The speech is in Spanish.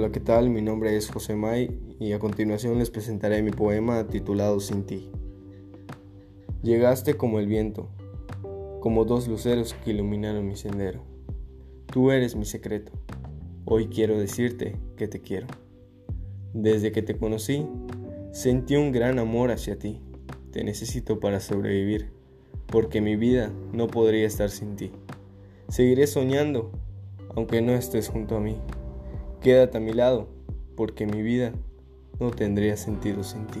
Hola, ¿qué tal? Mi nombre es José May y a continuación les presentaré mi poema titulado Sin ti. Llegaste como el viento, como dos luceros que iluminaron mi sendero. Tú eres mi secreto. Hoy quiero decirte que te quiero. Desde que te conocí, sentí un gran amor hacia ti. Te necesito para sobrevivir, porque mi vida no podría estar sin ti. Seguiré soñando, aunque no estés junto a mí. Quédate a mi lado, porque mi vida no tendría sentido sin ti.